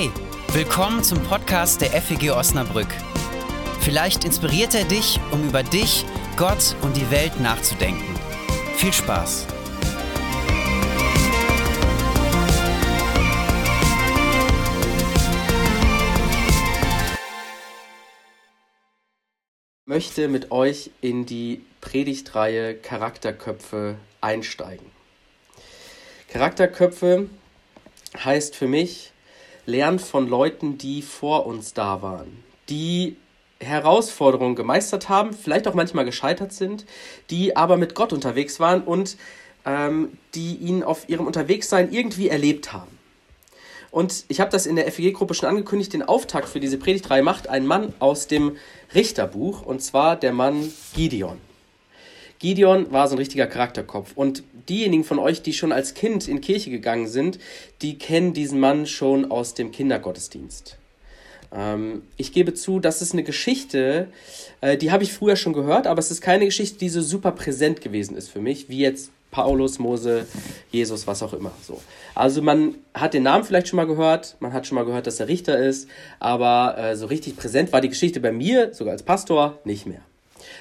Hey, willkommen zum Podcast der FEG Osnabrück. Vielleicht inspiriert er dich, um über dich, Gott und die Welt nachzudenken. Viel Spaß! möchte mit euch in die Predigtreihe Charakterköpfe einsteigen. Charakterköpfe heißt für mich, lernen von Leuten, die vor uns da waren, die Herausforderungen gemeistert haben, vielleicht auch manchmal gescheitert sind, die aber mit Gott unterwegs waren und ähm, die ihn auf ihrem Unterwegssein irgendwie erlebt haben. Und ich habe das in der FEG-Gruppe schon angekündigt, den Auftakt für diese Predigtreihe macht ein Mann aus dem Richterbuch, und zwar der Mann Gideon. Gideon war so ein richtiger Charakterkopf. Und diejenigen von euch, die schon als Kind in Kirche gegangen sind, die kennen diesen Mann schon aus dem Kindergottesdienst. Ähm, ich gebe zu, das ist eine Geschichte, äh, die habe ich früher schon gehört, aber es ist keine Geschichte, die so super präsent gewesen ist für mich, wie jetzt Paulus, Mose, Jesus, was auch immer. So. Also man hat den Namen vielleicht schon mal gehört, man hat schon mal gehört, dass er Richter ist, aber äh, so richtig präsent war die Geschichte bei mir, sogar als Pastor, nicht mehr.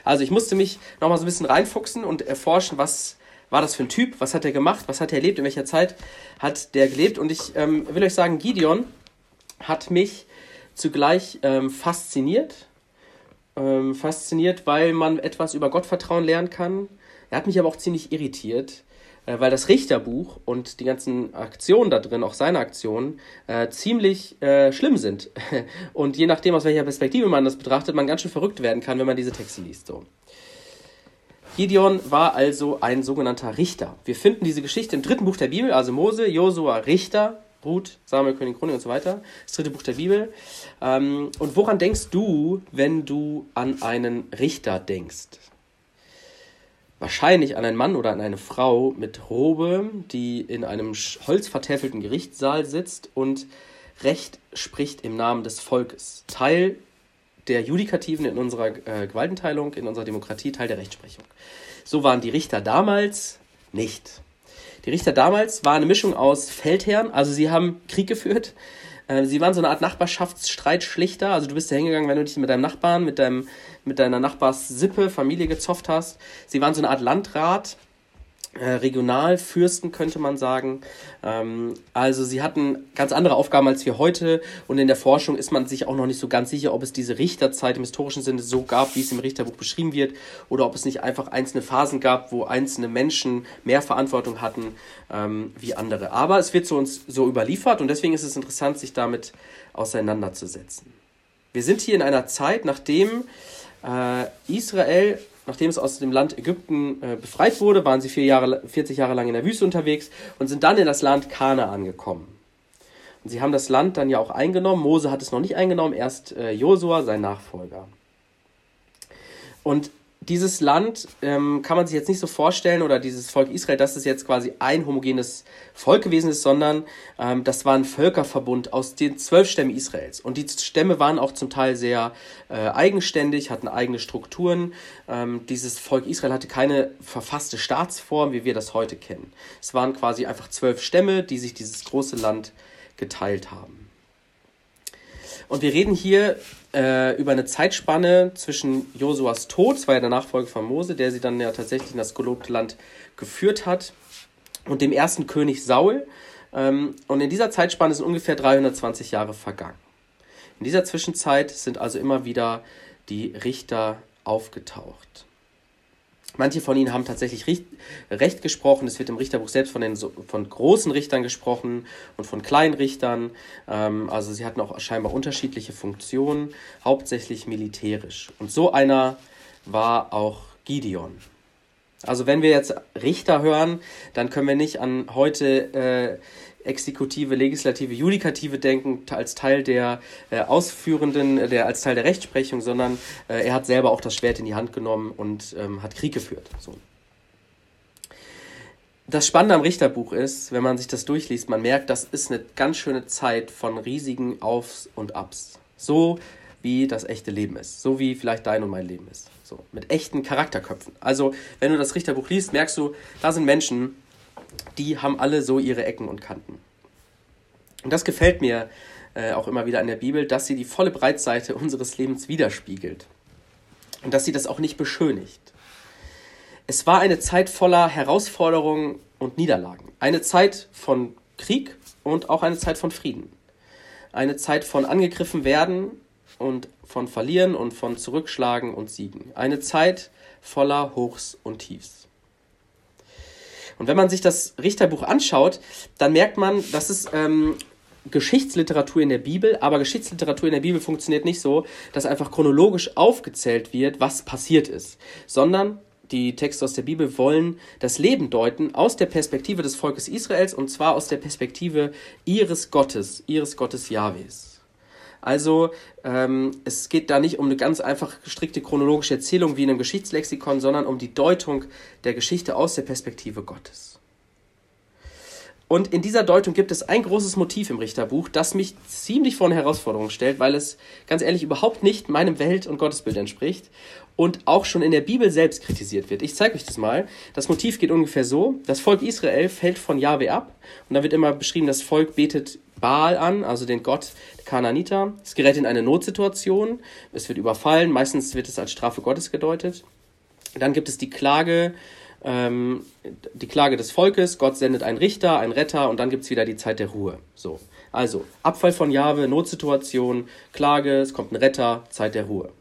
Also ich musste mich nochmal so ein bisschen reinfuchsen und erforschen, was war das für ein Typ, was hat er gemacht, was hat er erlebt, in welcher Zeit hat der gelebt. Und ich ähm, will euch sagen, Gideon hat mich zugleich ähm, fasziniert. Ähm, fasziniert, weil man etwas über Gottvertrauen lernen kann. Er hat mich aber auch ziemlich irritiert, äh, weil das Richterbuch und die ganzen Aktionen da drin, auch seine Aktionen, äh, ziemlich äh, schlimm sind. und je nachdem, aus welcher Perspektive man das betrachtet, man ganz schön verrückt werden kann, wenn man diese Texte liest. So. Gideon war also ein sogenannter Richter. Wir finden diese Geschichte im dritten Buch der Bibel, also Mose, Josua, Richter, Ruth, Samuel, König, Chronik und so weiter. Das dritte Buch der Bibel. Ähm, und woran denkst du, wenn du an einen Richter denkst? Wahrscheinlich an einen Mann oder an eine Frau mit Robe, die in einem holzvertäfelten Gerichtssaal sitzt und Recht spricht im Namen des Volkes. Teil der Judikativen in unserer äh, Gewaltenteilung, in unserer Demokratie, Teil der Rechtsprechung. So waren die Richter damals nicht. Die Richter damals waren eine Mischung aus Feldherren, also sie haben Krieg geführt, äh, sie waren so eine Art Nachbarschaftsstreitschlichter. Also du bist da hingegangen, wenn du dich mit deinem Nachbarn, mit, deinem, mit deiner Nachbarssippe, Familie gezofft hast. Sie waren so eine Art Landrat Regionalfürsten, könnte man sagen. Ähm, also sie hatten ganz andere Aufgaben als wir heute und in der Forschung ist man sich auch noch nicht so ganz sicher, ob es diese Richterzeit im historischen Sinne so gab, wie es im Richterbuch beschrieben wird, oder ob es nicht einfach einzelne Phasen gab, wo einzelne Menschen mehr Verantwortung hatten ähm, wie andere. Aber es wird zu uns so überliefert und deswegen ist es interessant, sich damit auseinanderzusetzen. Wir sind hier in einer Zeit, nachdem äh, Israel nachdem es aus dem Land Ägypten äh, befreit wurde, waren sie vier Jahre, 40 Jahre lang in der Wüste unterwegs und sind dann in das Land Kana angekommen. Und sie haben das Land dann ja auch eingenommen. Mose hat es noch nicht eingenommen, erst äh, Josua, sein Nachfolger. Und dieses Land ähm, kann man sich jetzt nicht so vorstellen oder dieses Volk Israel, dass es jetzt quasi ein homogenes Volk gewesen ist, sondern ähm, das war ein Völkerverbund aus den zwölf Stämmen Israels. Und die Stämme waren auch zum Teil sehr äh, eigenständig, hatten eigene Strukturen. Ähm, dieses Volk Israel hatte keine verfasste Staatsform, wie wir das heute kennen. Es waren quasi einfach zwölf Stämme, die sich dieses große Land geteilt haben. Und wir reden hier äh, über eine Zeitspanne zwischen Josuas Tod, das war ja der Nachfolger von Mose, der sie dann ja tatsächlich in das gelobte Land geführt hat, und dem ersten König Saul. Ähm, und in dieser Zeitspanne sind ungefähr 320 Jahre vergangen. In dieser Zwischenzeit sind also immer wieder die Richter aufgetaucht. Manche von ihnen haben tatsächlich Recht gesprochen. Es wird im Richterbuch selbst von, den, von großen Richtern gesprochen und von kleinen Richtern. Ähm, also sie hatten auch scheinbar unterschiedliche Funktionen, hauptsächlich militärisch. Und so einer war auch Gideon. Also wenn wir jetzt Richter hören, dann können wir nicht an heute äh, Exekutive, Legislative, Judikative denken als Teil der äh, Ausführenden, der, als Teil der Rechtsprechung, sondern äh, er hat selber auch das Schwert in die Hand genommen und ähm, hat Krieg geführt. So. Das Spannende am Richterbuch ist, wenn man sich das durchliest, man merkt, das ist eine ganz schöne Zeit von riesigen Aufs und Abs. So wie das echte Leben ist. So wie vielleicht dein und mein Leben ist. So, mit echten Charakterköpfen. Also, wenn du das Richterbuch liest, merkst du, da sind Menschen, die haben alle so ihre Ecken und Kanten. Und das gefällt mir äh, auch immer wieder in der Bibel, dass sie die volle Breitseite unseres Lebens widerspiegelt und dass sie das auch nicht beschönigt. Es war eine Zeit voller Herausforderungen und Niederlagen. Eine Zeit von Krieg und auch eine Zeit von Frieden. Eine Zeit von angegriffen werden und von verlieren und von zurückschlagen und siegen. Eine Zeit voller Hochs und Tiefs. Und wenn man sich das Richterbuch anschaut, dann merkt man, dass es ähm, Geschichtsliteratur in der Bibel, aber Geschichtsliteratur in der Bibel funktioniert nicht so, dass einfach chronologisch aufgezählt wird, was passiert ist, sondern die Texte aus der Bibel wollen das Leben deuten aus der Perspektive des Volkes Israels und zwar aus der Perspektive ihres Gottes, ihres Gottes Jahwes. Also ähm, es geht da nicht um eine ganz einfach strikte chronologische Erzählung wie in einem Geschichtslexikon, sondern um die Deutung der Geschichte aus der Perspektive Gottes. Und in dieser Deutung gibt es ein großes Motiv im Richterbuch, das mich ziemlich vor eine Herausforderung stellt, weil es ganz ehrlich überhaupt nicht meinem Welt- und Gottesbild entspricht und auch schon in der Bibel selbst kritisiert wird. Ich zeige euch das mal. Das Motiv geht ungefähr so. Das Volk Israel fällt von Jahwe ab und da wird immer beschrieben, das Volk betet Baal an, also den Gott Kananiter. Es gerät in eine Notsituation, es wird überfallen, meistens wird es als Strafe Gottes gedeutet. Dann gibt es die Klage ähm, die Klage des Volkes, Gott sendet einen Richter, einen Retter und dann gibt es wieder die Zeit der Ruhe. So. Also, Abfall von Jahwe, Notsituation, Klage, es kommt ein Retter, Zeit der Ruhe.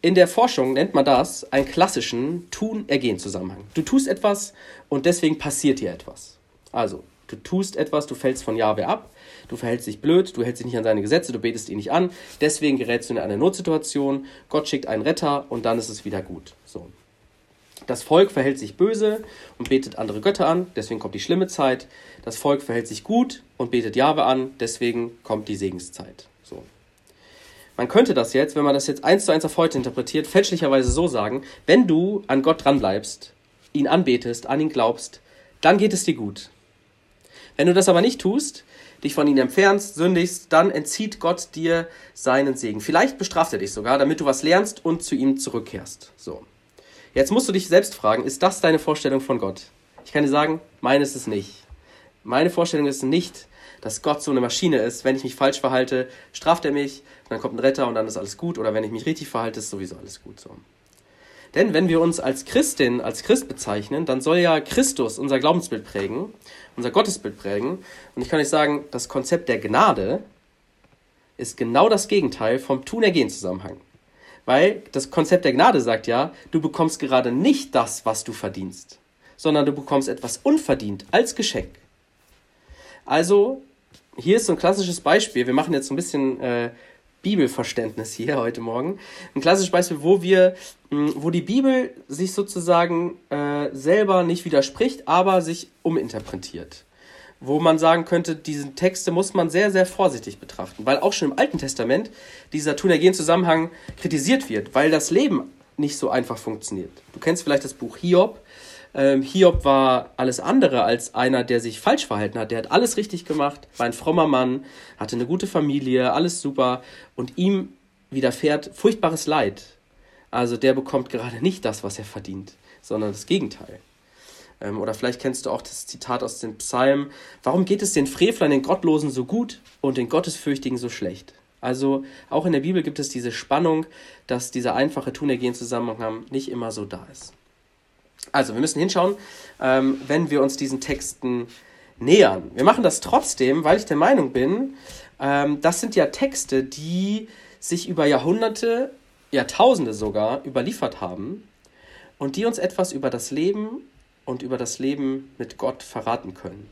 In der Forschung nennt man das einen klassischen Tun-Ergehen-Zusammenhang. Du tust etwas und deswegen passiert dir etwas. Also, du tust etwas, du fällst von Jahwe ab, du verhältst dich blöd, du hältst dich nicht an seine Gesetze, du betest ihn nicht an, deswegen gerätst du in eine Notsituation, Gott schickt einen Retter und dann ist es wieder gut. So. Das Volk verhält sich böse und betet andere Götter an, deswegen kommt die schlimme Zeit. Das Volk verhält sich gut und betet Jahwe an, deswegen kommt die Segenszeit. So. Man könnte das jetzt, wenn man das jetzt eins zu eins auf heute interpretiert, fälschlicherweise so sagen, wenn du an Gott dranbleibst, ihn anbetest, an ihn glaubst, dann geht es dir gut. Wenn du das aber nicht tust, dich von ihm entfernst, sündigst, dann entzieht Gott dir seinen Segen. Vielleicht bestraft er dich sogar, damit du was lernst und zu ihm zurückkehrst. So. Jetzt musst du dich selbst fragen, ist das deine Vorstellung von Gott? Ich kann dir sagen, meine ist es nicht. Meine Vorstellung ist nicht, dass Gott so eine Maschine ist. Wenn ich mich falsch verhalte, straft er mich, dann kommt ein Retter und dann ist alles gut. Oder wenn ich mich richtig verhalte, ist sowieso alles gut so. Denn wenn wir uns als Christin, als Christ bezeichnen, dann soll ja Christus unser Glaubensbild prägen, unser Gottesbild prägen. Und ich kann euch sagen, das Konzept der Gnade ist genau das Gegenteil vom Tun-Ergehen-Zusammenhang. Weil das Konzept der Gnade sagt ja, du bekommst gerade nicht das, was du verdienst, sondern du bekommst etwas unverdient als Geschenk. Also, hier ist so ein klassisches Beispiel. Wir machen jetzt so ein bisschen äh, Bibelverständnis hier heute Morgen. Ein klassisches Beispiel, wo wir, mh, hm, wo die Bibel sich sozusagen äh, selber nicht widerspricht, aber sich uminterpretiert wo man sagen könnte, diese Texte muss man sehr, sehr vorsichtig betrachten, weil auch schon im Alten Testament dieser Tunergen-Zusammenhang kritisiert wird, weil das Leben nicht so einfach funktioniert. Du kennst vielleicht das Buch Hiob. Ähm, Hiob war alles andere als einer, der sich falsch verhalten hat. Der hat alles richtig gemacht, war ein frommer Mann, hatte eine gute Familie, alles super und ihm widerfährt furchtbares Leid. Also der bekommt gerade nicht das, was er verdient, sondern das Gegenteil. Ähm, oder vielleicht kennst du auch das Zitat aus dem Psalm. Warum geht es den Frevlern, den Gottlosen so gut und den Gottesfürchtigen so schlecht? Also auch in der Bibel gibt es diese Spannung, dass dieser einfache Tunergehen-Zusammenhang nicht immer so da ist. Also wir müssen hinschauen, ähm, wenn wir uns diesen Texten nähern. Wir machen das trotzdem, weil ich der Meinung bin, ähm, das sind ja Texte, die sich über Jahrhunderte, Jahrtausende sogar überliefert haben und die uns etwas über das Leben und über das Leben mit Gott verraten können.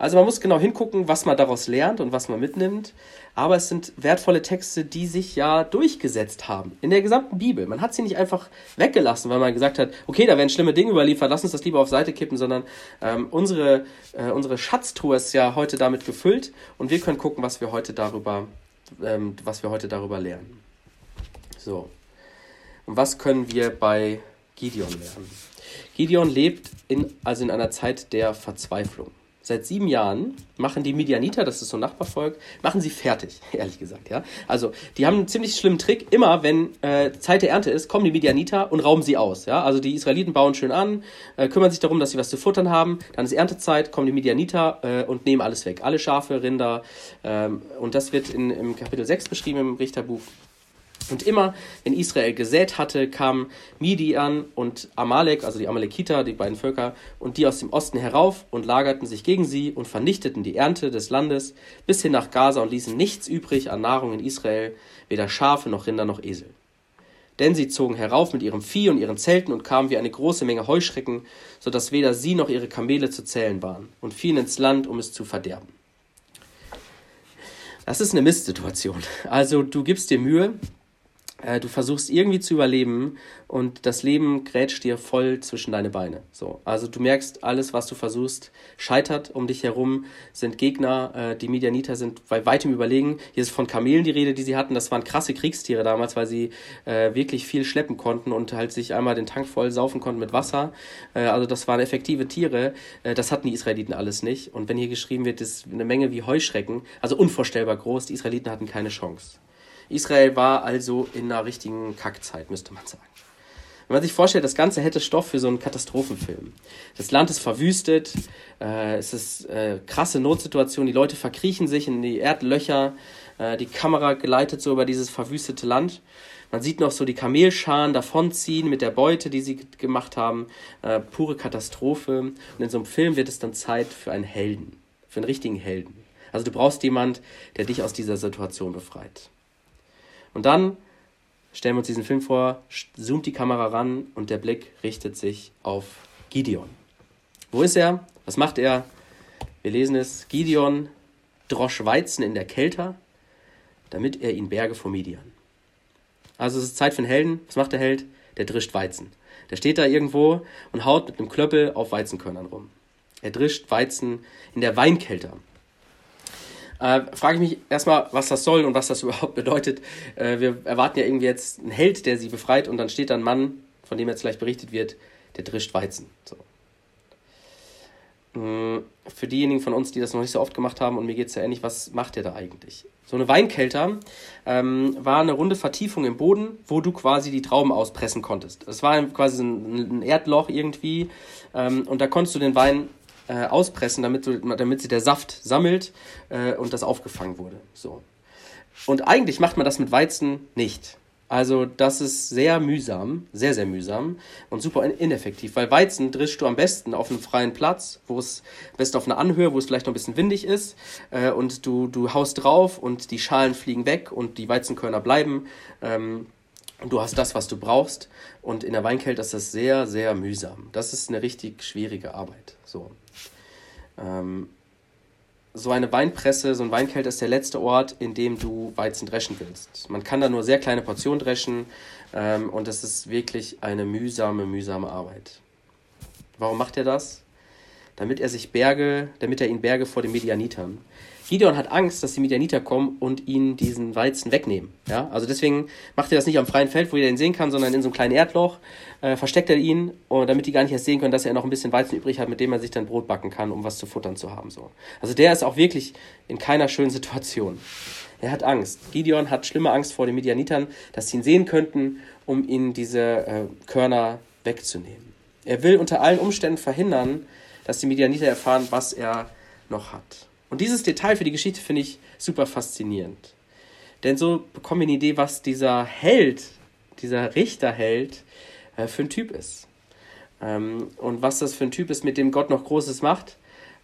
Also man muss genau hingucken, was man daraus lernt und was man mitnimmt. Aber es sind wertvolle Texte, die sich ja durchgesetzt haben in der gesamten Bibel. Man hat sie nicht einfach weggelassen, weil man gesagt hat, okay, da werden schlimme Dinge überliefert, lass uns das lieber auf Seite kippen, sondern ähm, unsere, äh, unsere Schatztruhe ist ja heute damit gefüllt und wir können gucken, was wir heute darüber, ähm, was wir heute darüber lernen. So. Und was können wir bei Gideon lernen? Gideon lebt in, also in einer Zeit der Verzweiflung. seit sieben Jahren machen die Midianiter, das ist so ein Nachbarvolk, machen sie fertig, ehrlich gesagt, ja. Also, die haben einen ziemlich schlimmen Trick. Immer, wenn äh, Zeit der Ernte ist, kommen die Midianiter und rauben sie aus, ja. Also, die Israeliten bauen schön an, äh, kümmern sich darum, dass sie was zu futtern haben. Dann ist Erntezeit, kommen die Midianiter äh, und nehmen alles weg. Alle Schafe, Rinder. Ähm, und das wird in, im Kapitel 6 beschrieben im Richterbuch. Und immer, wenn Israel gesät hatte, kamen Midian und Amalek, also die Amalekiter, die beiden Völker, und die aus dem Osten herauf und lagerten sich gegen sie und vernichteten die Ernte des Landes bis hin nach Gaza und ließen nichts übrig an Nahrung in Israel, weder Schafe noch Rinder noch Esel. Denn sie zogen herauf mit ihrem Vieh und ihren Zelten und kamen wie eine große Menge Heuschrecken, so dass weder sie noch ihre Kamele zu zählen waren, und fielen ins Land, um es zu verderben. Das ist eine Mistsituation. Also du gibst dir Mühe, du versuchst irgendwie zu überleben und das Leben grätscht dir voll zwischen deine Beine. So, also du merkst, alles, was du versuchst, scheitert um dich herum, sind Gegner, äh, die Medianiter sind bei weitem überlegen. Hier ist von Kamelen die Rede, die sie hatten. Das waren krasse Kriegstiere damals, weil sie äh, wirklich viel schleppen konnten und halt sich einmal den Tank voll saufen konnten mit Wasser. Äh, also das waren effektive Tiere. Äh, das hatten die Israeliten alles nicht. Und wenn hier geschrieben wird, ist eine Menge wie Heuschrecken, also unvorstellbar groß. Die Israeliten hatten keine Chance. Israel war also in einer richtigen Kackzeit, müsste man sagen. Wenn man sich vorstellt, das Ganze hätte Stoff für so einen Katastrophenfilm. Das Land ist verwüstet, äh, es ist äh, krasse Notsituation, die Leute verkriechen sich in die Erdlöcher, äh, die Kamera gleitet so über dieses verwüstete Land. Man sieht noch so die Kamelscharen davonziehen mit der Beute, die sie gemacht haben. Äh, pure Katastrophe. Und in so einem Film wird es dann Zeit für einen Helden, für einen richtigen Helden. Also du brauchst jemand, der dich aus dieser Situation befreit. Und dann stellen wir uns diesen Film vor, zoomt die Kamera ran und der Blick richtet sich auf Gideon. Wo ist er? Was macht er? Wir lesen es. Gideon drosch Weizen in der Kälte, damit er ihn berge vor Midian. Also es ist Zeit für einen Helden. Was macht der Held? Der drischt Weizen. Der steht da irgendwo und haut mit einem Klöppel auf Weizenkörnern rum. Er drischt Weizen in der Weinkälte äh, frage ich mich erstmal, was das soll und was das überhaupt bedeutet. Äh, wir erwarten ja irgendwie jetzt einen Held, der sie befreit und dann steht da ein Mann, von dem jetzt gleich berichtet wird, der drischt Weizen. So. Mm, für diejenigen von uns, die das noch nicht so oft gemacht haben, und mir geht es ja ähnlich, was macht der da eigentlich? So eine Weinkelter ähm, war eine runde Vertiefung im Boden, wo du quasi die Trauben auspressen konntest. Das war quasi ein, ein Erdloch irgendwie ähm, und da konntest du den Wein äh, auspressen, damit, damit sich der Saft sammelt äh, und das aufgefangen wurde. So. Und eigentlich macht man das mit Weizen nicht. Also das ist sehr mühsam, sehr, sehr mühsam und super ineffektiv, weil Weizen drischst du am besten auf einem freien Platz, wo es am auf einer Anhöhe, wo es vielleicht noch ein bisschen windig ist äh, und du, du haust drauf und die Schalen fliegen weg und die Weizenkörner bleiben ähm, du hast das, was du brauchst und in der Weinkälte ist das sehr, sehr mühsam. Das ist eine richtig schwierige Arbeit. So. Ähm, so eine Weinpresse, so ein Weinkelter ist der letzte Ort, in dem du Weizen dreschen willst. Man kann da nur sehr kleine Portionen dreschen ähm, und das ist wirklich eine mühsame, mühsame Arbeit. Warum macht er das? Damit er sich Berge, damit er ihn Berge vor den Medianitern. Gideon hat Angst, dass die Midianiter kommen und ihn diesen Weizen wegnehmen. Ja? Also deswegen macht er das nicht am freien Feld, wo jeder ihn sehen kann, sondern in so einem kleinen Erdloch äh, versteckt er ihn, und damit die gar nicht erst sehen können, dass er noch ein bisschen Weizen übrig hat, mit dem er sich dann Brot backen kann, um was zu futtern zu haben. So. Also der ist auch wirklich in keiner schönen Situation. Er hat Angst. Gideon hat schlimme Angst vor den Midianitern, dass sie ihn sehen könnten, um ihn diese äh, Körner wegzunehmen. Er will unter allen Umständen verhindern, dass die Midianiter erfahren, was er noch hat. Und dieses Detail für die Geschichte finde ich super faszinierend. Denn so bekommen wir eine Idee, was dieser Held, dieser Richterheld äh, für ein Typ ist. Ähm, und was das für ein Typ ist, mit dem Gott noch Großes macht,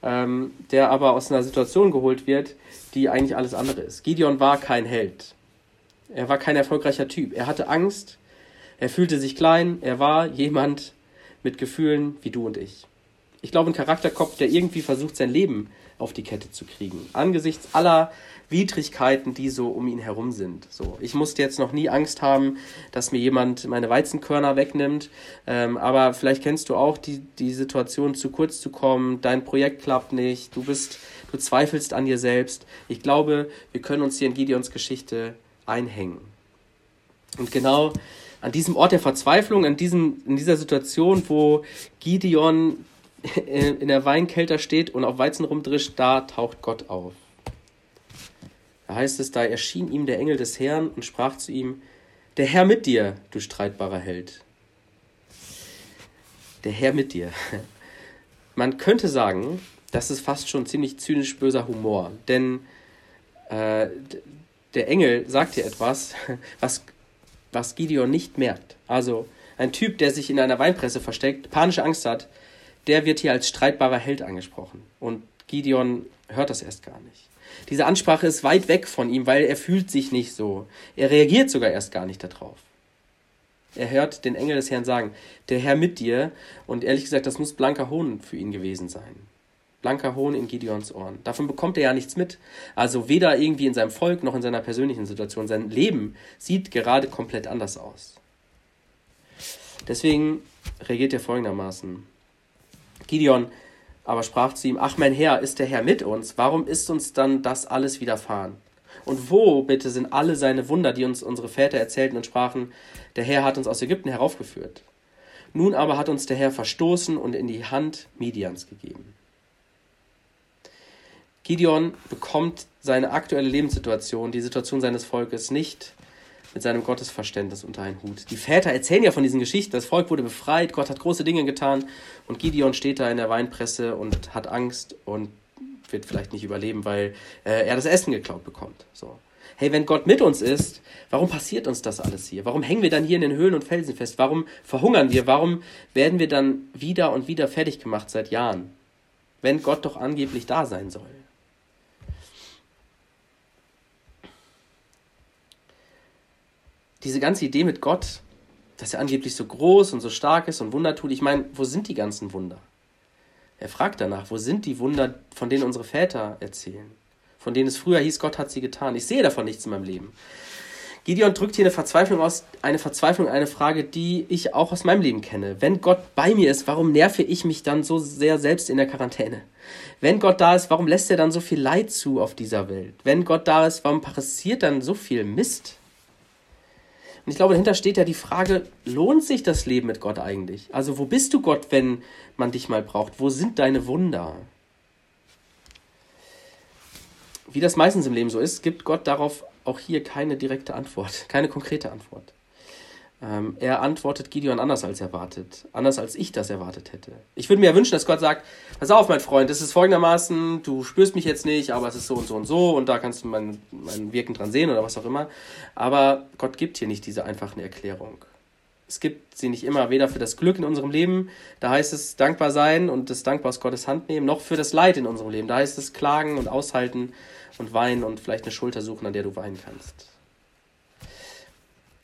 ähm, der aber aus einer Situation geholt wird, die eigentlich alles andere ist. Gideon war kein Held. Er war kein erfolgreicher Typ. Er hatte Angst, er fühlte sich klein, er war jemand mit Gefühlen wie du und ich. Ich glaube, ein Charakterkopf, der irgendwie versucht, sein Leben auf die Kette zu kriegen. Angesichts aller Widrigkeiten, die so um ihn herum sind. So, ich musste jetzt noch nie Angst haben, dass mir jemand meine Weizenkörner wegnimmt. Ähm, aber vielleicht kennst du auch die, die Situation, zu kurz zu kommen, dein Projekt klappt nicht, du bist, du zweifelst an dir selbst. Ich glaube, wir können uns hier in Gideons Geschichte einhängen. Und genau an diesem Ort der Verzweiflung, an diesem, in dieser Situation, wo Gideon in der Weinkelter steht und auf Weizen rumdrischt, da taucht Gott auf. Da heißt es, da erschien ihm der Engel des Herrn und sprach zu ihm, der Herr mit dir, du streitbarer Held. Der Herr mit dir. Man könnte sagen, das ist fast schon ziemlich zynisch böser Humor, denn äh, der Engel sagt hier etwas, was, was Gideon nicht merkt. Also ein Typ, der sich in einer Weinpresse versteckt, panische Angst hat, der wird hier als streitbarer Held angesprochen. Und Gideon hört das erst gar nicht. Diese Ansprache ist weit weg von ihm, weil er fühlt sich nicht so. Er reagiert sogar erst gar nicht darauf. Er hört den Engel des Herrn sagen, der Herr mit dir. Und ehrlich gesagt, das muss blanker Hohn für ihn gewesen sein. Blanker Hohn in Gideons Ohren. Davon bekommt er ja nichts mit. Also weder irgendwie in seinem Volk noch in seiner persönlichen Situation. Sein Leben sieht gerade komplett anders aus. Deswegen reagiert er folgendermaßen. Gideon aber sprach zu ihm, ach mein Herr, ist der Herr mit uns? Warum ist uns dann das alles widerfahren? Und wo, bitte, sind alle seine Wunder, die uns unsere Väter erzählten und sprachen, der Herr hat uns aus Ägypten heraufgeführt. Nun aber hat uns der Herr verstoßen und in die Hand Midians gegeben. Gideon bekommt seine aktuelle Lebenssituation, die Situation seines Volkes nicht mit seinem Gottesverständnis unter einen Hut. Die Väter erzählen ja von diesen Geschichten, das Volk wurde befreit, Gott hat große Dinge getan und Gideon steht da in der Weinpresse und hat Angst und wird vielleicht nicht überleben, weil äh, er das Essen geklaut bekommt. So. Hey, wenn Gott mit uns ist, warum passiert uns das alles hier? Warum hängen wir dann hier in den Höhlen und Felsen fest? Warum verhungern wir? Warum werden wir dann wieder und wieder fertig gemacht seit Jahren? Wenn Gott doch angeblich da sein soll. Diese ganze Idee mit Gott, dass er angeblich so groß und so stark ist und Wunder tut, ich meine, wo sind die ganzen Wunder? Er fragt danach, wo sind die Wunder, von denen unsere Väter erzählen? Von denen es früher hieß, Gott hat sie getan. Ich sehe davon nichts in meinem Leben. Gideon drückt hier eine Verzweiflung aus, eine Verzweiflung, eine Frage, die ich auch aus meinem Leben kenne. Wenn Gott bei mir ist, warum nerve ich mich dann so sehr selbst in der Quarantäne? Wenn Gott da ist, warum lässt er dann so viel Leid zu auf dieser Welt? Wenn Gott da ist, warum passiert dann so viel Mist? Und ich glaube, dahinter steht ja die Frage, lohnt sich das Leben mit Gott eigentlich? Also wo bist du Gott, wenn man dich mal braucht? Wo sind deine Wunder? Wie das meistens im Leben so ist, gibt Gott darauf auch hier keine direkte Antwort, keine konkrete Antwort. Ähm, er antwortet Gideon anders als erwartet, anders als ich das erwartet hätte. Ich würde mir ja wünschen, dass Gott sagt, pass auf, mein Freund, es ist folgendermaßen, du spürst mich jetzt nicht, aber es ist so und so und so und da kannst du mein, mein Wirken dran sehen oder was auch immer. Aber Gott gibt hier nicht diese einfache Erklärung. Es gibt sie nicht immer, weder für das Glück in unserem Leben, da heißt es dankbar sein und das dankbar aus Gottes Hand nehmen, noch für das Leid in unserem Leben. Da heißt es klagen und aushalten und weinen und vielleicht eine Schulter suchen, an der du weinen kannst.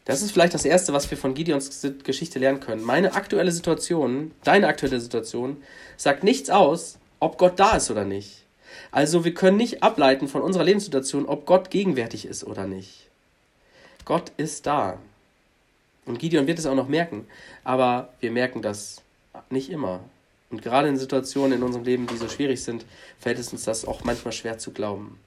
Das ist vielleicht das Erste, was wir von Gideons Geschichte lernen können. Meine aktuelle Situation, deine aktuelle Situation, sagt nichts aus, ob Gott da ist oder nicht. Also wir können nicht ableiten von unserer Lebenssituation, ob Gott gegenwärtig ist oder nicht. Gott ist da. Und Gideon wird es auch noch merken. Aber wir merken das nicht immer. Und gerade in Situationen in unserem Leben, die so schwierig sind, fällt es uns das auch manchmal schwer zu glauben.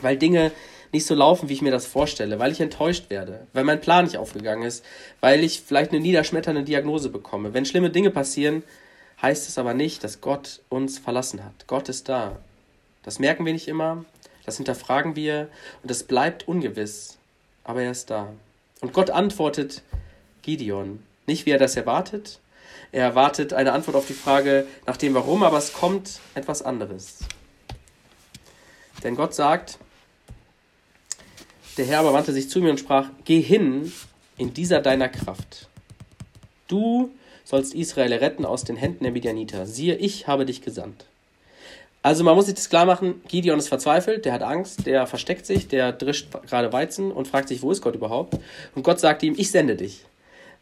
Weil Dinge nicht so laufen, wie ich mir das vorstelle, weil ich enttäuscht werde, weil mein Plan nicht aufgegangen ist, weil ich vielleicht eine niederschmetternde Diagnose bekomme. Wenn schlimme Dinge passieren, heißt es aber nicht, dass Gott uns verlassen hat. Gott ist da. Das merken wir nicht immer, das hinterfragen wir und es bleibt ungewiss, aber er ist da. Und Gott antwortet Gideon, nicht wie er das erwartet. Er erwartet eine Antwort auf die Frage nach dem Warum, aber es kommt etwas anderes. Denn Gott sagt, der Herr aber wandte sich zu mir und sprach, geh hin in dieser deiner Kraft. Du sollst Israel retten aus den Händen der Midianiter. Siehe, ich habe dich gesandt. Also man muss sich das klar machen, Gideon ist verzweifelt, der hat Angst, der versteckt sich, der drischt gerade Weizen und fragt sich, wo ist Gott überhaupt? Und Gott sagt ihm, ich sende dich.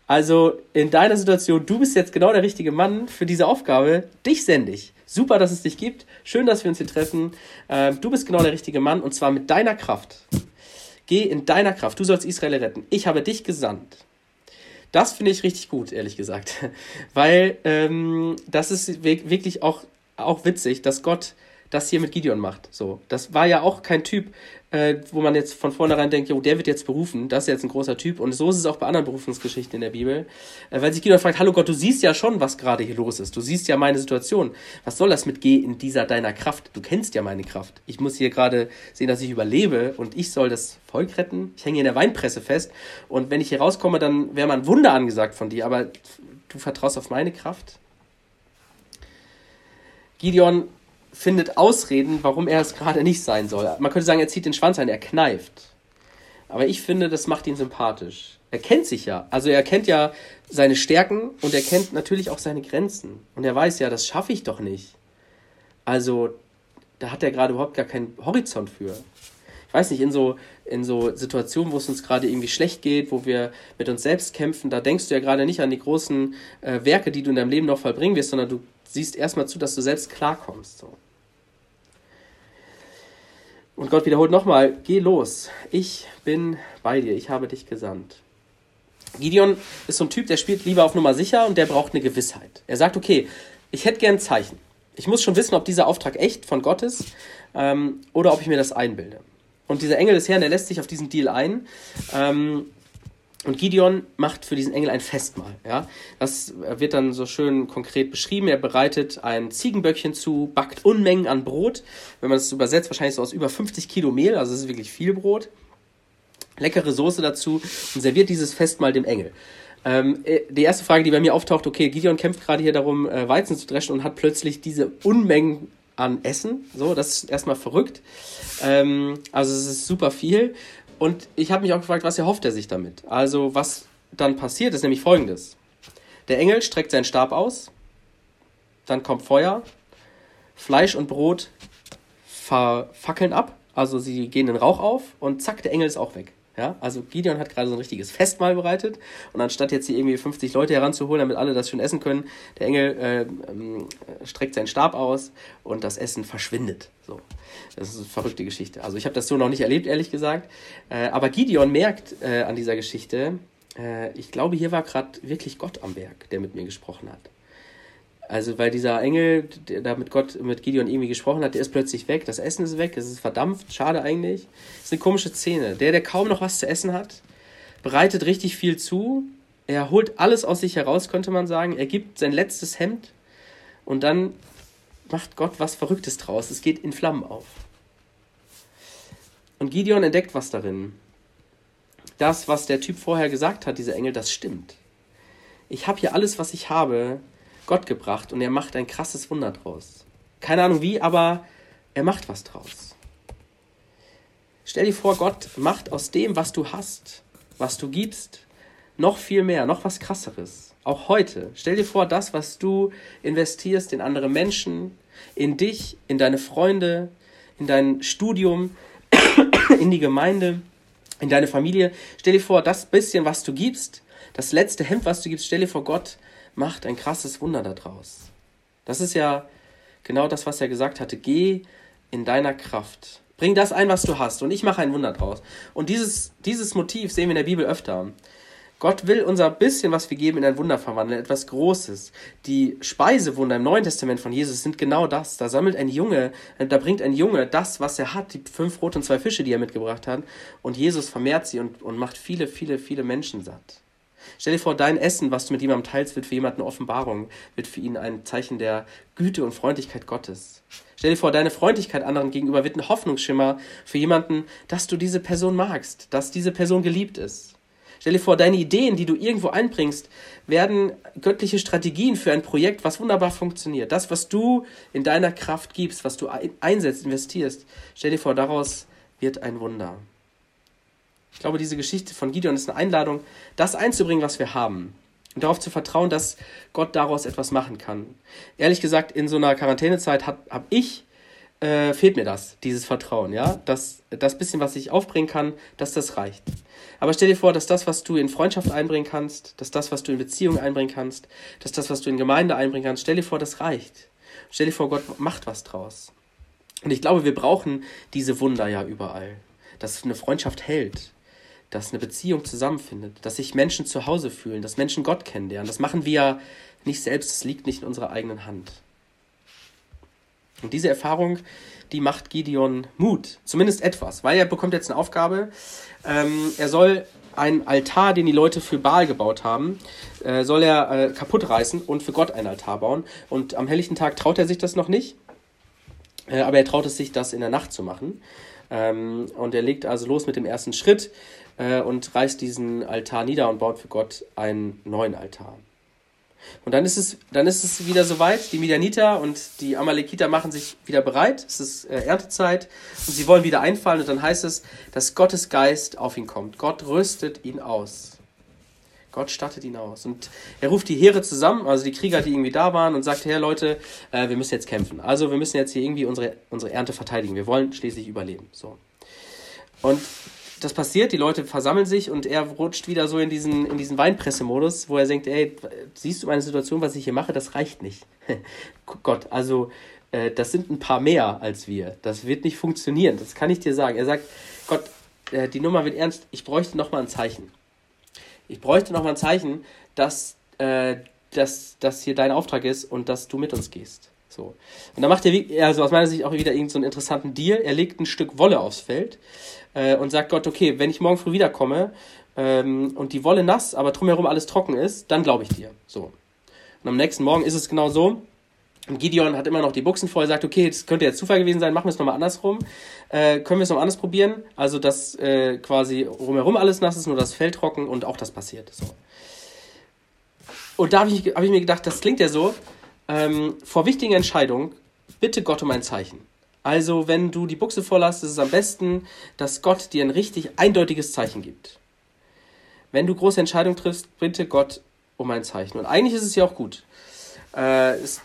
Also in deiner Situation, du bist jetzt genau der richtige Mann für diese Aufgabe, dich sende ich. Super, dass es dich gibt, schön, dass wir uns hier treffen. Ähm, du bist genau der richtige Mann und zwar mit deiner Kraft. Geh in deiner Kraft, du sollst Israel retten. Ich habe dich gesandt. Das finde ich richtig gut, ehrlich gesagt. Weil ähm, das ist wirklich auch, auch witzig, dass Gott das hier mit Gideon macht. So, das war ja auch kein Typ, äh, wo man jetzt von vornherein denkt, jo, der wird jetzt berufen, das ist jetzt ein großer Typ. Und so ist es auch bei anderen Berufungsgeschichten in der Bibel, äh, weil sich Gideon fragt, hallo Gott, du siehst ja schon, was gerade hier los ist. Du siehst ja meine Situation. Was soll das mit Geh in dieser deiner Kraft? Du kennst ja meine Kraft. Ich muss hier gerade sehen, dass ich überlebe und ich soll das Volk retten. Ich hänge hier in der Weinpresse fest und wenn ich hier rauskomme, dann wäre mal ein Wunder angesagt von dir, aber du vertraust auf meine Kraft. Gideon findet Ausreden, warum er es gerade nicht sein soll. Man könnte sagen, er zieht den Schwanz ein, er kneift. Aber ich finde, das macht ihn sympathisch. Er kennt sich ja. Also er kennt ja seine Stärken und er kennt natürlich auch seine Grenzen. Und er weiß ja, das schaffe ich doch nicht. Also da hat er gerade überhaupt gar keinen Horizont für. Ich weiß nicht, in so, in so Situationen, wo es uns gerade irgendwie schlecht geht, wo wir mit uns selbst kämpfen, da denkst du ja gerade nicht an die großen äh, Werke, die du in deinem Leben noch vollbringen wirst, sondern du siehst erstmal zu, dass du selbst klarkommst. So. Und Gott wiederholt nochmal, geh los, ich bin bei dir, ich habe dich gesandt. Gideon ist so ein Typ, der spielt lieber auf Nummer sicher und der braucht eine Gewissheit. Er sagt, okay, ich hätte gern ein Zeichen. Ich muss schon wissen, ob dieser Auftrag echt von Gott ist ähm, oder ob ich mir das einbilde. Und dieser Engel des Herrn, der lässt sich auf diesen Deal ein. Ähm, und Gideon macht für diesen Engel ein Festmahl. Ja? Das wird dann so schön konkret beschrieben. Er bereitet ein Ziegenböckchen zu, backt Unmengen an Brot. Wenn man das übersetzt, wahrscheinlich so aus über 50 Kilo Mehl, also es ist wirklich viel Brot. Leckere Soße dazu und serviert dieses Festmahl dem Engel. Ähm, äh, die erste Frage, die bei mir auftaucht, okay, Gideon kämpft gerade hier darum, äh, Weizen zu dreschen und hat plötzlich diese Unmengen an Essen. So, das ist erstmal verrückt. Ähm, also es ist super viel. Und ich habe mich auch gefragt, was erhofft er sich damit? Also, was dann passiert, ist nämlich folgendes. Der Engel streckt seinen Stab aus, dann kommt Feuer, Fleisch und Brot verfackeln ab, also sie gehen in Rauch auf und zack, der Engel ist auch weg. Ja, also Gideon hat gerade so ein richtiges Festmahl bereitet und anstatt jetzt hier irgendwie 50 Leute heranzuholen, damit alle das schön essen können, der Engel äh, äh, streckt seinen Stab aus und das Essen verschwindet. So, das ist eine verrückte Geschichte. Also ich habe das so noch nicht erlebt, ehrlich gesagt. Äh, aber Gideon merkt äh, an dieser Geschichte, äh, ich glaube, hier war gerade wirklich Gott am Werk, der mit mir gesprochen hat. Also, weil dieser Engel, der da mit Gott, mit Gideon irgendwie gesprochen hat, der ist plötzlich weg, das Essen ist weg, es ist verdampft, schade eigentlich. Das ist eine komische Szene. Der, der kaum noch was zu essen hat, bereitet richtig viel zu, er holt alles aus sich heraus, könnte man sagen, er gibt sein letztes Hemd und dann macht Gott was Verrücktes draus. Es geht in Flammen auf. Und Gideon entdeckt was darin. Das, was der Typ vorher gesagt hat, dieser Engel, das stimmt. Ich habe hier alles, was ich habe, Gott gebracht und er macht ein krasses Wunder draus. Keine Ahnung wie, aber er macht was draus. Stell dir vor, Gott macht aus dem, was du hast, was du gibst, noch viel mehr, noch was krasseres. Auch heute. Stell dir vor, das, was du investierst in andere Menschen, in dich, in deine Freunde, in dein Studium, in die Gemeinde, in deine Familie. Stell dir vor, das bisschen, was du gibst, das letzte Hemd, was du gibst, stell dir vor, Gott macht ein krasses Wunder daraus. Das ist ja genau das, was er gesagt hatte. Geh in deiner Kraft. Bring das ein, was du hast, und ich mache ein Wunder draus. Und dieses, dieses Motiv sehen wir in der Bibel öfter. Gott will unser bisschen, was wir geben, in ein Wunder verwandeln, etwas Großes. Die Speisewunder im Neuen Testament von Jesus sind genau das. Da sammelt ein Junge, da bringt ein Junge das, was er hat, die fünf Brot und zwei Fische, die er mitgebracht hat, und Jesus vermehrt sie und, und macht viele, viele, viele Menschen satt. Stell dir vor, dein Essen, was du mit jemandem teilst, wird für jemanden eine Offenbarung, wird für ihn ein Zeichen der Güte und Freundlichkeit Gottes. Stell dir vor, deine Freundlichkeit anderen gegenüber wird ein Hoffnungsschimmer für jemanden, dass du diese Person magst, dass diese Person geliebt ist. Stell dir vor, deine Ideen, die du irgendwo einbringst, werden göttliche Strategien für ein Projekt, was wunderbar funktioniert. Das, was du in deiner Kraft gibst, was du einsetzt, investierst, stell dir vor, daraus wird ein Wunder. Ich glaube, diese Geschichte von Gideon ist eine Einladung, das einzubringen, was wir haben. Und darauf zu vertrauen, dass Gott daraus etwas machen kann. Ehrlich gesagt, in so einer Quarantänezeit habe hab ich, äh, fehlt mir das, dieses Vertrauen, ja. Dass das bisschen, was ich aufbringen kann, dass das reicht. Aber stell dir vor, dass das, was du in Freundschaft einbringen kannst, dass das, was du in Beziehung einbringen kannst, dass das, was du in Gemeinde einbringen kannst, stell dir vor, das reicht. Stell dir vor, Gott macht was draus. Und ich glaube, wir brauchen diese Wunder ja überall. Dass eine Freundschaft hält, dass eine Beziehung zusammenfindet, dass sich Menschen zu Hause fühlen, dass Menschen Gott kennenlernen. Das machen wir nicht selbst, es liegt nicht in unserer eigenen Hand. Und diese Erfahrung, die macht Gideon Mut, zumindest etwas, weil er bekommt jetzt eine Aufgabe. Ähm, er soll einen Altar, den die Leute für Baal gebaut haben, äh, soll er äh, kaputt reißen und für Gott einen Altar bauen. Und am helllichten Tag traut er sich das noch nicht, äh, aber er traut es sich, das in der Nacht zu machen. Ähm, und er legt also los mit dem ersten Schritt äh, und reißt diesen Altar nieder und baut für Gott einen neuen Altar. Und dann ist es, dann ist es wieder soweit. Die Midianiter und die Amalekiter machen sich wieder bereit. Es ist äh, Erntezeit und sie wollen wieder einfallen. Und dann heißt es, dass Gottes Geist auf ihn kommt. Gott rüstet ihn aus. Gott stattet ihn aus. Und er ruft die Heere zusammen, also die Krieger, die irgendwie da waren, und sagt, hey Leute, äh, wir müssen jetzt kämpfen. Also wir müssen jetzt hier irgendwie unsere, unsere Ernte verteidigen. Wir wollen schließlich überleben. So. Und das passiert, die Leute versammeln sich und er rutscht wieder so in diesen, in diesen Weinpressemodus, wo er denkt, ey, siehst du meine Situation, was ich hier mache, das reicht nicht. Gott, also äh, das sind ein paar mehr als wir. Das wird nicht funktionieren, das kann ich dir sagen. Er sagt, Gott, äh, die Nummer wird ernst, ich bräuchte nochmal ein Zeichen. Ich bräuchte nochmal ein Zeichen, dass, äh, dass das hier dein Auftrag ist und dass du mit uns gehst. So. Und dann macht er, also aus meiner Sicht auch wieder irgendeinen so interessanten Deal. Er legt ein Stück Wolle aufs Feld äh, und sagt Gott, okay, wenn ich morgen früh wiederkomme ähm, und die Wolle nass, aber drumherum alles trocken ist, dann glaube ich dir. So. Und am nächsten Morgen ist es genau so. Und Gideon hat immer noch die Buchsen voll, sagt, okay, das könnte jetzt Zufall gewesen sein, machen wir es nochmal andersrum. Äh, können wir es nochmal anders probieren? Also, dass äh, quasi rumherum alles nass ist, nur das Feld trocken und auch das passiert. So. Und da habe ich, hab ich mir gedacht, das klingt ja so, ähm, vor wichtigen Entscheidungen, bitte Gott um ein Zeichen. Also, wenn du die Buchse voll ist es am besten, dass Gott dir ein richtig eindeutiges Zeichen gibt. Wenn du große Entscheidungen triffst, bitte Gott um ein Zeichen. Und eigentlich ist es ja auch gut. Äh, es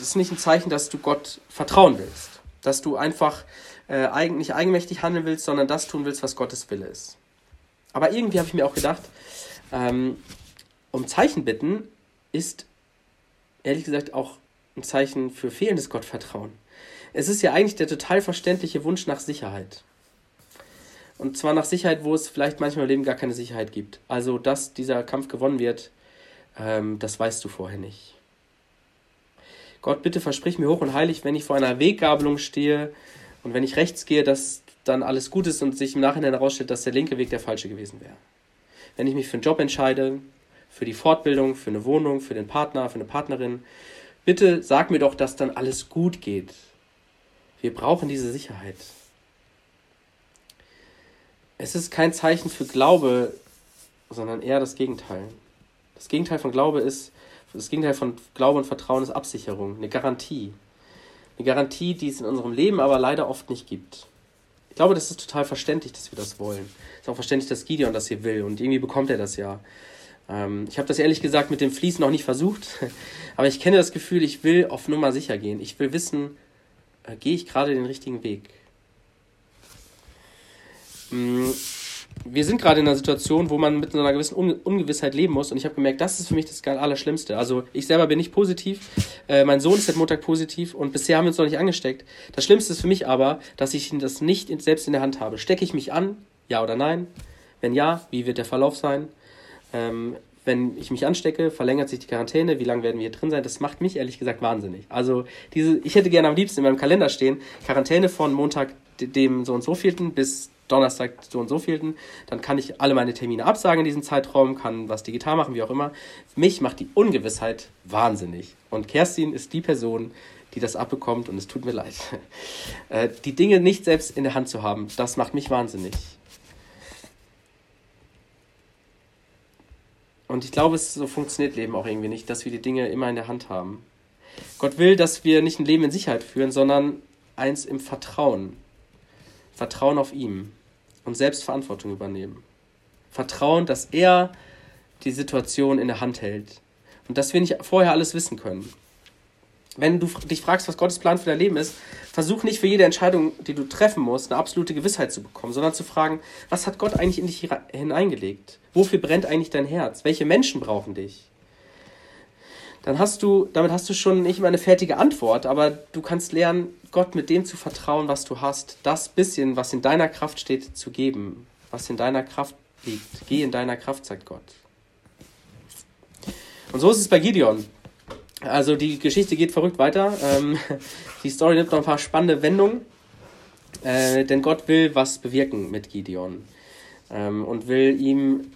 ist nicht ein Zeichen, dass du Gott vertrauen willst. Dass du einfach äh, nicht eigenmächtig handeln willst, sondern das tun willst, was Gottes Wille ist. Aber irgendwie habe ich mir auch gedacht, ähm, um Zeichen bitten ist ehrlich gesagt auch ein Zeichen für fehlendes Gottvertrauen. Es ist ja eigentlich der total verständliche Wunsch nach Sicherheit. Und zwar nach Sicherheit, wo es vielleicht manchmal im Leben gar keine Sicherheit gibt. Also, dass dieser Kampf gewonnen wird, ähm, das weißt du vorher nicht. Gott, bitte versprich mir hoch und heilig, wenn ich vor einer Weggabelung stehe und wenn ich rechts gehe, dass dann alles gut ist und sich im Nachhinein herausstellt, dass der linke Weg der falsche gewesen wäre. Wenn ich mich für einen Job entscheide, für die Fortbildung, für eine Wohnung, für den Partner, für eine Partnerin, bitte sag mir doch, dass dann alles gut geht. Wir brauchen diese Sicherheit. Es ist kein Zeichen für Glaube, sondern eher das Gegenteil. Das Gegenteil von Glaube ist, das Gegenteil von Glaube und Vertrauen ist Absicherung, eine Garantie. Eine Garantie, die es in unserem Leben aber leider oft nicht gibt. Ich glaube, das ist total verständlich, dass wir das wollen. Es ist auch verständlich, dass Gideon das hier will und irgendwie bekommt er das ja. Ähm, ich habe das ehrlich gesagt mit dem Fließen noch nicht versucht, aber ich kenne das Gefühl, ich will auf Nummer sicher gehen. Ich will wissen, gehe ich gerade den richtigen Weg. Mm, wir sind gerade in einer Situation, wo man mit einer gewissen Un Ungewissheit leben muss und ich habe gemerkt, das ist für mich das Allerschlimmste. Also ich selber bin nicht positiv, äh, mein Sohn ist seit Montag positiv und bisher haben wir uns noch nicht angesteckt. Das Schlimmste ist für mich aber, dass ich das nicht in, selbst in der Hand habe. Stecke ich mich an, ja oder nein? Wenn ja, wie wird der Verlauf sein? Ähm, wenn ich mich anstecke, verlängert sich die Quarantäne, wie lange werden wir hier drin sein? Das macht mich ehrlich gesagt wahnsinnig. Also diese, ich hätte gerne am liebsten in meinem Kalender stehen, Quarantäne von Montag dem so und so vielten bis Donnerstag so und so vielten. Dann kann ich alle meine Termine absagen in diesem Zeitraum, kann was digital machen, wie auch immer. Mich macht die Ungewissheit wahnsinnig. Und Kerstin ist die Person, die das abbekommt und es tut mir leid. Äh, die Dinge nicht selbst in der Hand zu haben, das macht mich wahnsinnig. Und ich glaube, es so funktioniert Leben auch irgendwie nicht, dass wir die Dinge immer in der Hand haben. Gott will, dass wir nicht ein Leben in Sicherheit führen, sondern eins im Vertrauen. Vertrauen auf ihm und selbst Verantwortung übernehmen. Vertrauen, dass er die Situation in der Hand hält und dass wir nicht vorher alles wissen können wenn du dich fragst, was Gottes Plan für dein Leben ist, versuch nicht für jede Entscheidung, die du treffen musst, eine absolute Gewissheit zu bekommen, sondern zu fragen, was hat Gott eigentlich in dich hineingelegt? Wofür brennt eigentlich dein Herz? Welche Menschen brauchen dich? Dann hast du, damit hast du schon nicht immer eine fertige Antwort, aber du kannst lernen, Gott mit dem zu vertrauen, was du hast, das bisschen, was in deiner Kraft steht, zu geben, was in deiner Kraft liegt. Geh in deiner Kraft, sagt Gott. Und so ist es bei Gideon. Also die Geschichte geht verrückt weiter. Ähm, die Story nimmt noch ein paar spannende Wendungen. Äh, denn Gott will was bewirken mit Gideon ähm, und will ihm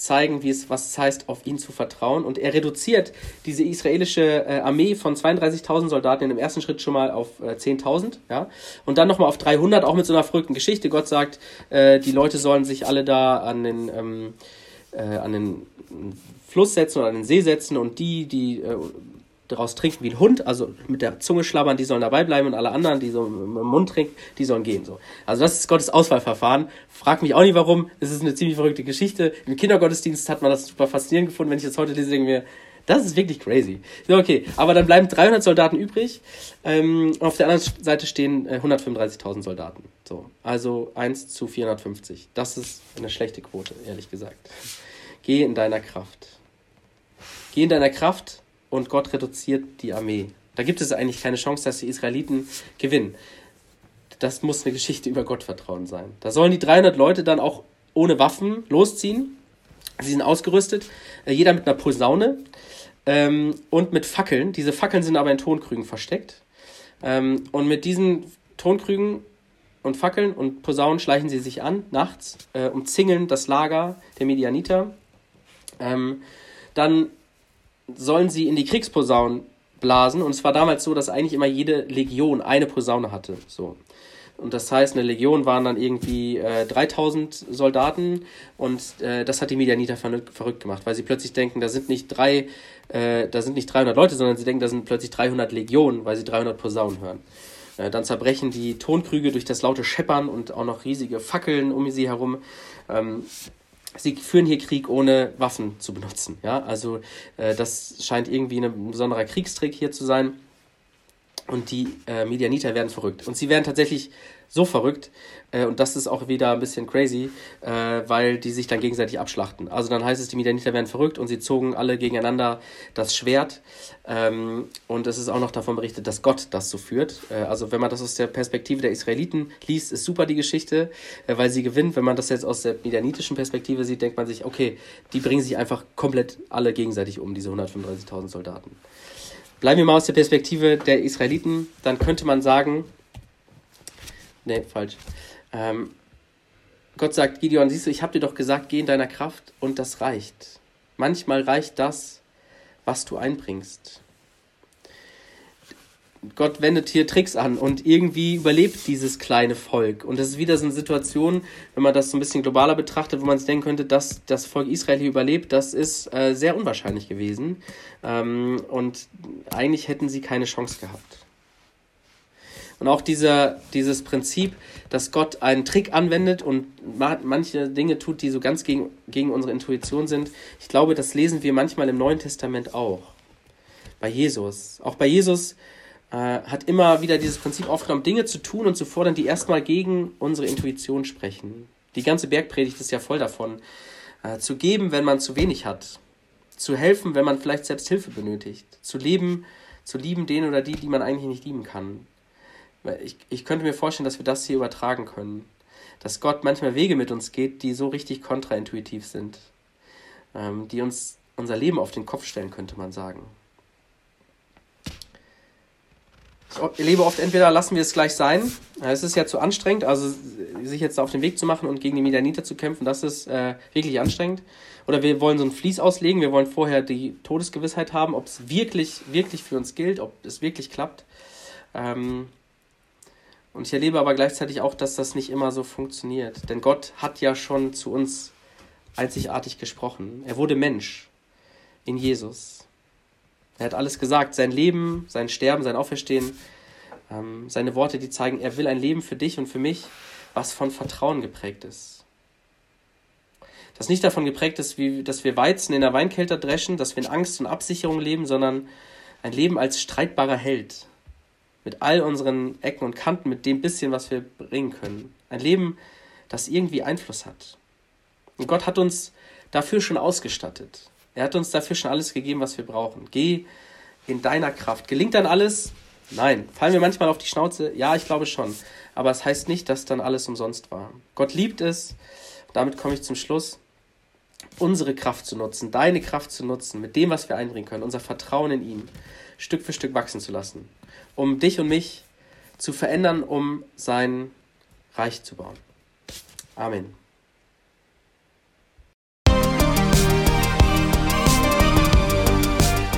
zeigen, wie es, was heißt, auf ihn zu vertrauen. Und er reduziert diese israelische äh, Armee von 32.000 Soldaten in dem ersten Schritt schon mal auf äh, 10.000, ja, und dann nochmal auf 300, auch mit so einer verrückten Geschichte. Gott sagt, äh, die Leute sollen sich alle da an den, ähm, äh, an den Fluss setzen oder an den See setzen und die, die äh, daraus trinken wie ein Hund, also mit der Zunge schlabbern, die sollen dabei bleiben und alle anderen, die so im Mund trinken, die sollen gehen. So. Also das ist Gottes Auswahlverfahren. Frag mich auch nicht warum. Es ist eine ziemlich verrückte Geschichte. Im Kindergottesdienst hat man das super faszinierend gefunden. Wenn ich jetzt heute lese, denke mir, das ist wirklich crazy. So, okay, aber dann bleiben 300 Soldaten übrig. Ähm, auf der anderen Seite stehen äh, 135.000 Soldaten. So, also 1 zu 450. Das ist eine schlechte Quote, ehrlich gesagt. Geh in deiner Kraft. Geh in deiner Kraft und Gott reduziert die Armee. Da gibt es eigentlich keine Chance, dass die Israeliten gewinnen. Das muss eine Geschichte über Gottvertrauen sein. Da sollen die 300 Leute dann auch ohne Waffen losziehen. Sie sind ausgerüstet, äh, jeder mit einer Posaune ähm, und mit Fackeln. Diese Fackeln sind aber in Tonkrügen versteckt. Ähm, und mit diesen Tonkrügen und Fackeln und Posaunen schleichen sie sich an, nachts, äh, umzingeln das Lager der Medianiter. Ähm, dann sollen sie in die Kriegsposaunen blasen. Und es war damals so, dass eigentlich immer jede Legion eine Posaune hatte. So. Und das heißt, eine Legion waren dann irgendwie äh, 3000 Soldaten und äh, das hat die Medianiter verrückt gemacht, weil sie plötzlich denken, da sind nicht drei, äh, da sind nicht 300 Leute, sondern sie denken, da sind plötzlich 300 Legionen, weil sie 300 Posaunen hören. Äh, dann zerbrechen die Tonkrüge durch das laute Scheppern und auch noch riesige Fackeln um sie herum. Ähm, sie führen hier Krieg ohne Waffen zu benutzen. Ja, also äh, das scheint irgendwie ein besonderer Kriegstrick hier zu sein. Und die äh, Medianiter werden verrückt. Und sie werden tatsächlich so verrückt, äh, und das ist auch wieder ein bisschen crazy, äh, weil die sich dann gegenseitig abschlachten. Also dann heißt es, die Midianiter werden verrückt und sie zogen alle gegeneinander das Schwert. Ähm, und es ist auch noch davon berichtet, dass Gott das so führt. Äh, also wenn man das aus der Perspektive der Israeliten liest, ist super die Geschichte, äh, weil sie gewinnt. Wenn man das jetzt aus der midianitischen Perspektive sieht, denkt man sich, okay, die bringen sich einfach komplett alle gegenseitig um, diese 135.000 Soldaten. Bleiben wir mal aus der Perspektive der Israeliten, dann könnte man sagen, Nee, falsch. Ähm, Gott sagt, Gideon, siehst du, ich habe dir doch gesagt, geh in deiner Kraft und das reicht. Manchmal reicht das, was du einbringst. Gott wendet hier Tricks an und irgendwie überlebt dieses kleine Volk. Und das ist wieder so eine Situation, wenn man das so ein bisschen globaler betrachtet, wo man sich denken könnte, dass das Volk Israel hier überlebt, das ist äh, sehr unwahrscheinlich gewesen. Ähm, und eigentlich hätten sie keine Chance gehabt. Und auch dieser, dieses Prinzip, dass Gott einen Trick anwendet und manche Dinge tut, die so ganz gegen, gegen unsere Intuition sind. Ich glaube, das lesen wir manchmal im Neuen Testament auch. Bei Jesus. Auch bei Jesus äh, hat immer wieder dieses Prinzip aufgenommen, Dinge zu tun und zu fordern, die erstmal gegen unsere Intuition sprechen. Die ganze Bergpredigt ist ja voll davon. Äh, zu geben, wenn man zu wenig hat. Zu helfen, wenn man vielleicht selbst Hilfe benötigt. Zu leben, zu lieben den oder die, die man eigentlich nicht lieben kann. Ich, ich könnte mir vorstellen, dass wir das hier übertragen können. Dass Gott manchmal Wege mit uns geht, die so richtig kontraintuitiv sind. Ähm, die uns unser Leben auf den Kopf stellen, könnte man sagen. Ich erlebe oft, entweder lassen wir es gleich sein, es ist ja zu anstrengend, also sich jetzt auf den Weg zu machen und gegen die Midianiter zu kämpfen, das ist äh, wirklich anstrengend. Oder wir wollen so ein Fließ auslegen, wir wollen vorher die Todesgewissheit haben, ob es wirklich, wirklich für uns gilt, ob es wirklich klappt. Ähm, und ich erlebe aber gleichzeitig auch, dass das nicht immer so funktioniert. Denn Gott hat ja schon zu uns einzigartig gesprochen. Er wurde Mensch in Jesus. Er hat alles gesagt, sein Leben, sein Sterben, sein Auferstehen, ähm, seine Worte, die zeigen, er will ein Leben für dich und für mich, was von Vertrauen geprägt ist. Das nicht davon geprägt ist, wie, dass wir Weizen in der Weinkelter dreschen, dass wir in Angst und Absicherung leben, sondern ein Leben als streitbarer Held, mit all unseren Ecken und Kanten, mit dem bisschen, was wir bringen können. Ein Leben, das irgendwie Einfluss hat. Und Gott hat uns dafür schon ausgestattet. Er hat uns dafür schon alles gegeben, was wir brauchen. Geh in deiner Kraft. Gelingt dann alles? Nein. Fallen wir manchmal auf die Schnauze? Ja, ich glaube schon. Aber es das heißt nicht, dass dann alles umsonst war. Gott liebt es. Damit komme ich zum Schluss. Unsere Kraft zu nutzen, deine Kraft zu nutzen, mit dem, was wir einbringen können, unser Vertrauen in ihn Stück für Stück wachsen zu lassen, um dich und mich zu verändern, um sein Reich zu bauen. Amen.